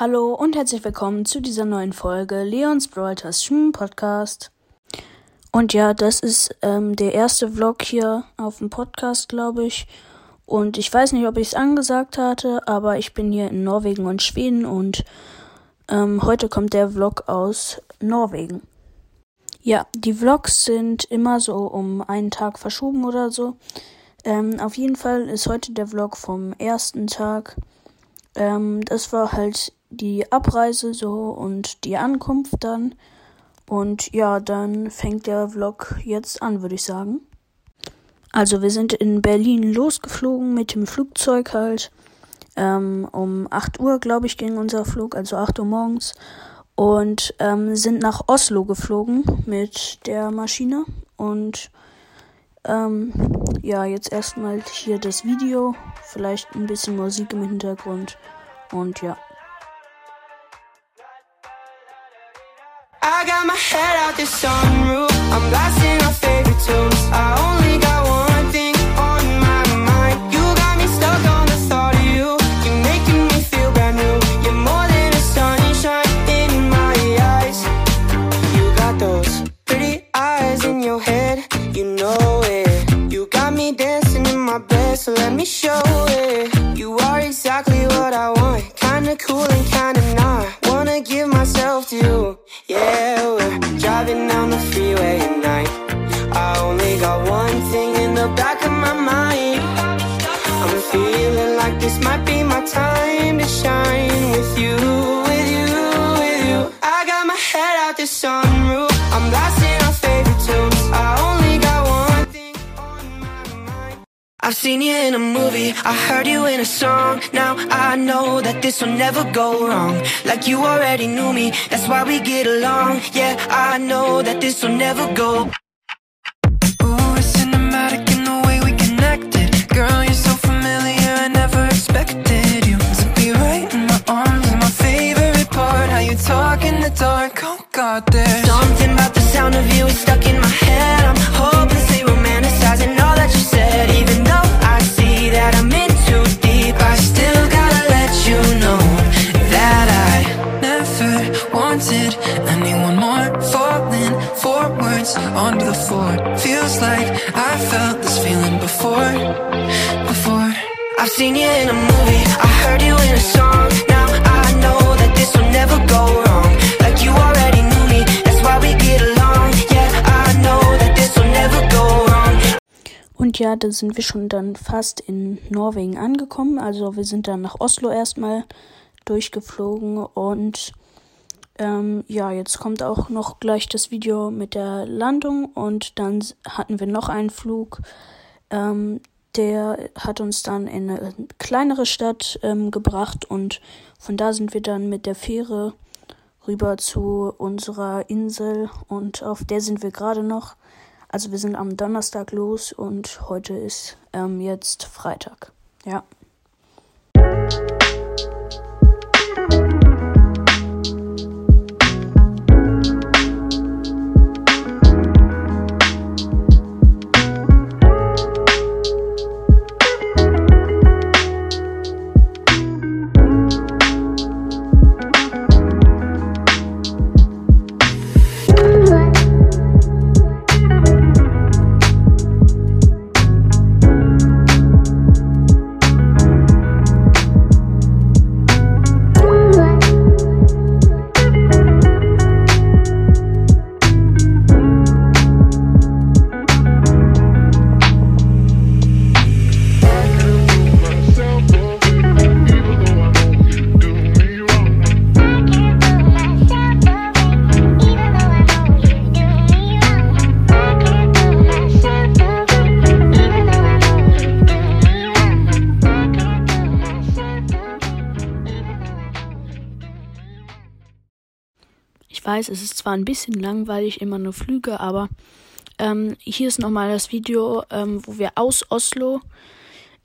Hallo und herzlich willkommen zu dieser neuen Folge Leons Broadcast Schwimmen Podcast. Und ja, das ist ähm, der erste Vlog hier auf dem Podcast, glaube ich. Und ich weiß nicht, ob ich es angesagt hatte, aber ich bin hier in Norwegen und Schweden und ähm, heute kommt der Vlog aus Norwegen. Ja, die Vlogs sind immer so um einen Tag verschoben oder so. Ähm, auf jeden Fall ist heute der Vlog vom ersten Tag. Ähm, das war halt die Abreise so und die Ankunft dann. Und ja, dann fängt der Vlog jetzt an, würde ich sagen. Also wir sind in Berlin losgeflogen mit dem Flugzeug halt. Ähm, um 8 Uhr, glaube ich, ging unser Flug, also 8 Uhr morgens. Und ähm, sind nach Oslo geflogen mit der Maschine. Und ähm, ja, jetzt erstmal hier das Video. Vielleicht ein bisschen Musik im Hintergrund. Und ja. My head out sunroof. I'm blasting our favorite tunes. I I've seen you in a movie, I heard you in a song. Now I know that this will never go wrong. Like you already knew me, that's why we get along. Yeah, I know that this will never go. Floor. Feels like I felt this feeling before, before. I've seen you in a movie, I heard you in a song. Now I know that this will never go wrong. Like you already knew me, that's why we get along. Yeah, I know that this will never go wrong. Und ja, da sind wir schon dann fast in Norwegen angekommen. Also wir sind dann nach Oslo erstmal durchgeflogen und ähm, ja, jetzt kommt auch noch gleich das Video mit der Landung und dann hatten wir noch einen Flug. Ähm, der hat uns dann in eine kleinere Stadt ähm, gebracht und von da sind wir dann mit der Fähre rüber zu unserer Insel und auf der sind wir gerade noch. Also wir sind am Donnerstag los und heute ist ähm, jetzt Freitag. Ja. Weiß, es ist zwar ein bisschen langweilig, immer nur Flüge, aber ähm, hier ist nochmal das Video, ähm, wo wir aus Oslo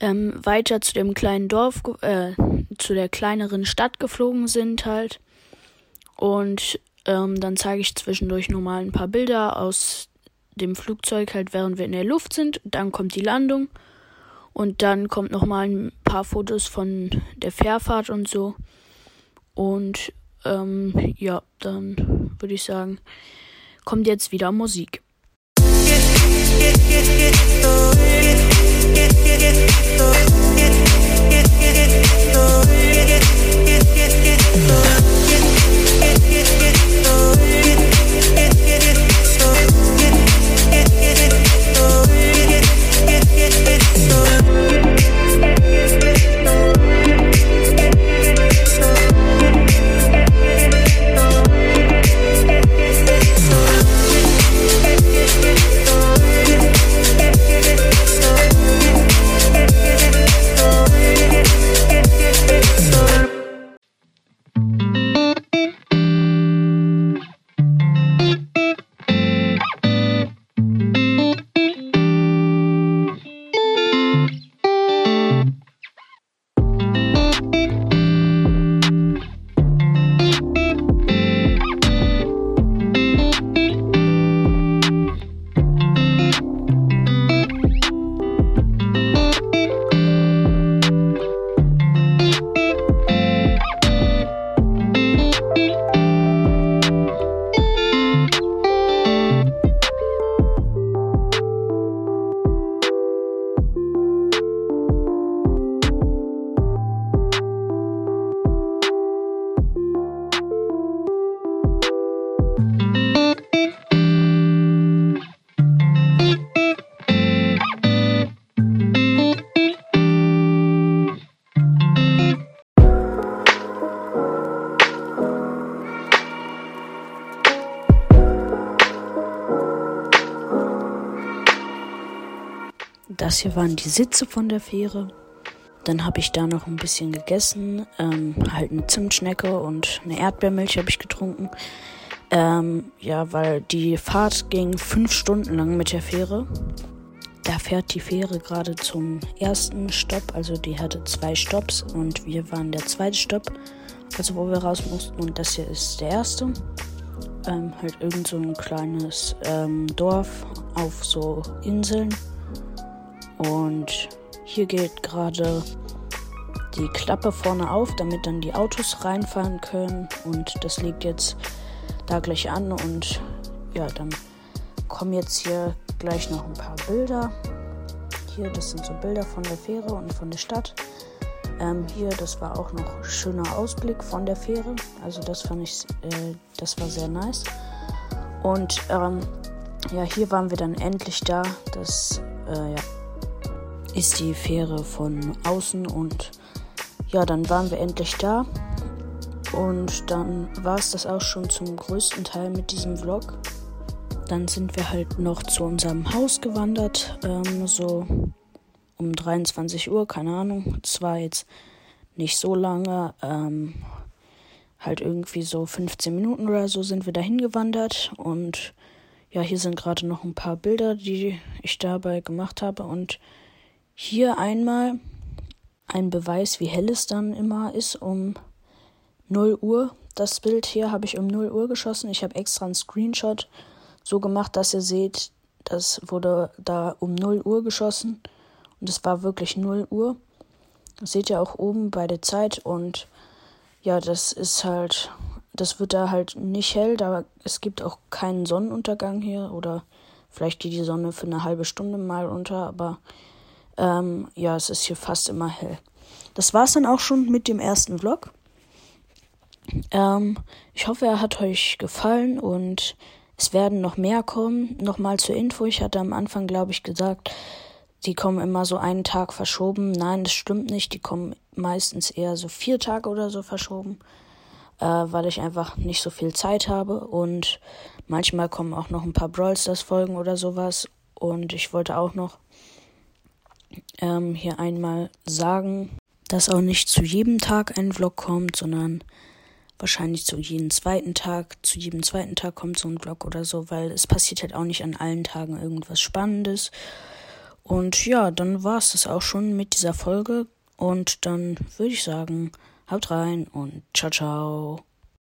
ähm, weiter zu dem kleinen Dorf, äh, zu der kleineren Stadt geflogen sind halt. Und ähm, dann zeige ich zwischendurch nochmal ein paar Bilder aus dem Flugzeug, halt während wir in der Luft sind. Dann kommt die Landung. Und dann kommt nochmal ein paar Fotos von der Fährfahrt und so. Und ähm, ja, dann würde ich sagen, kommt jetzt wieder Musik. Das hier waren die Sitze von der Fähre. Dann habe ich da noch ein bisschen gegessen. Ähm, halt eine Zimtschnecke und eine Erdbeermilch habe ich getrunken. Ähm, ja, weil die Fahrt ging fünf Stunden lang mit der Fähre. Da fährt die Fähre gerade zum ersten Stopp. Also die hatte zwei Stopps und wir waren der zweite Stopp. Also wo wir raus mussten. Und das hier ist der erste. Ähm, halt irgend so ein kleines ähm, Dorf auf so Inseln. Und hier geht gerade die Klappe vorne auf, damit dann die Autos reinfahren können. Und das liegt jetzt da gleich an. Und ja, dann kommen jetzt hier gleich noch ein paar Bilder. Hier, das sind so Bilder von der Fähre und von der Stadt. Ähm, hier, das war auch noch schöner Ausblick von der Fähre. Also das fand ich, äh, das war sehr nice. Und ähm, ja, hier waren wir dann endlich da. Das, äh, ja, ist die Fähre von außen und ja, dann waren wir endlich da. Und dann war es das auch schon zum größten Teil mit diesem Vlog. Dann sind wir halt noch zu unserem Haus gewandert, ähm, so um 23 Uhr, keine Ahnung. Es war jetzt nicht so lange, ähm, halt irgendwie so 15 Minuten oder so sind wir dahin gewandert. Und ja, hier sind gerade noch ein paar Bilder, die ich dabei gemacht habe. Und hier einmal ein Beweis, wie hell es dann immer ist, um 0 Uhr. Das Bild hier habe ich um 0 Uhr geschossen. Ich habe extra einen Screenshot so gemacht, dass ihr seht, das wurde da um 0 Uhr geschossen. Und es war wirklich 0 Uhr. Das seht ihr auch oben bei der Zeit. Und ja, das ist halt, das wird da halt nicht hell. Da, es gibt auch keinen Sonnenuntergang hier. Oder vielleicht geht die Sonne für eine halbe Stunde mal unter. Aber ähm, ja, es ist hier fast immer hell. Das war es dann auch schon mit dem ersten Vlog. Ähm, ich hoffe, er hat euch gefallen und es werden noch mehr kommen. Nochmal zur Info, ich hatte am Anfang, glaube ich, gesagt, die kommen immer so einen Tag verschoben. Nein, das stimmt nicht. Die kommen meistens eher so vier Tage oder so verschoben, äh, weil ich einfach nicht so viel Zeit habe. Und manchmal kommen auch noch ein paar Brawl Stars Folgen oder sowas. Und ich wollte auch noch ähm, hier einmal sagen, dass auch nicht zu jedem Tag ein Vlog kommt, sondern wahrscheinlich zu jedem zweiten Tag. Zu jedem zweiten Tag kommt so ein Vlog oder so, weil es passiert halt auch nicht an allen Tagen irgendwas Spannendes. Und ja, dann war es das auch schon mit dieser Folge. Und dann würde ich sagen, haut rein und ciao, ciao.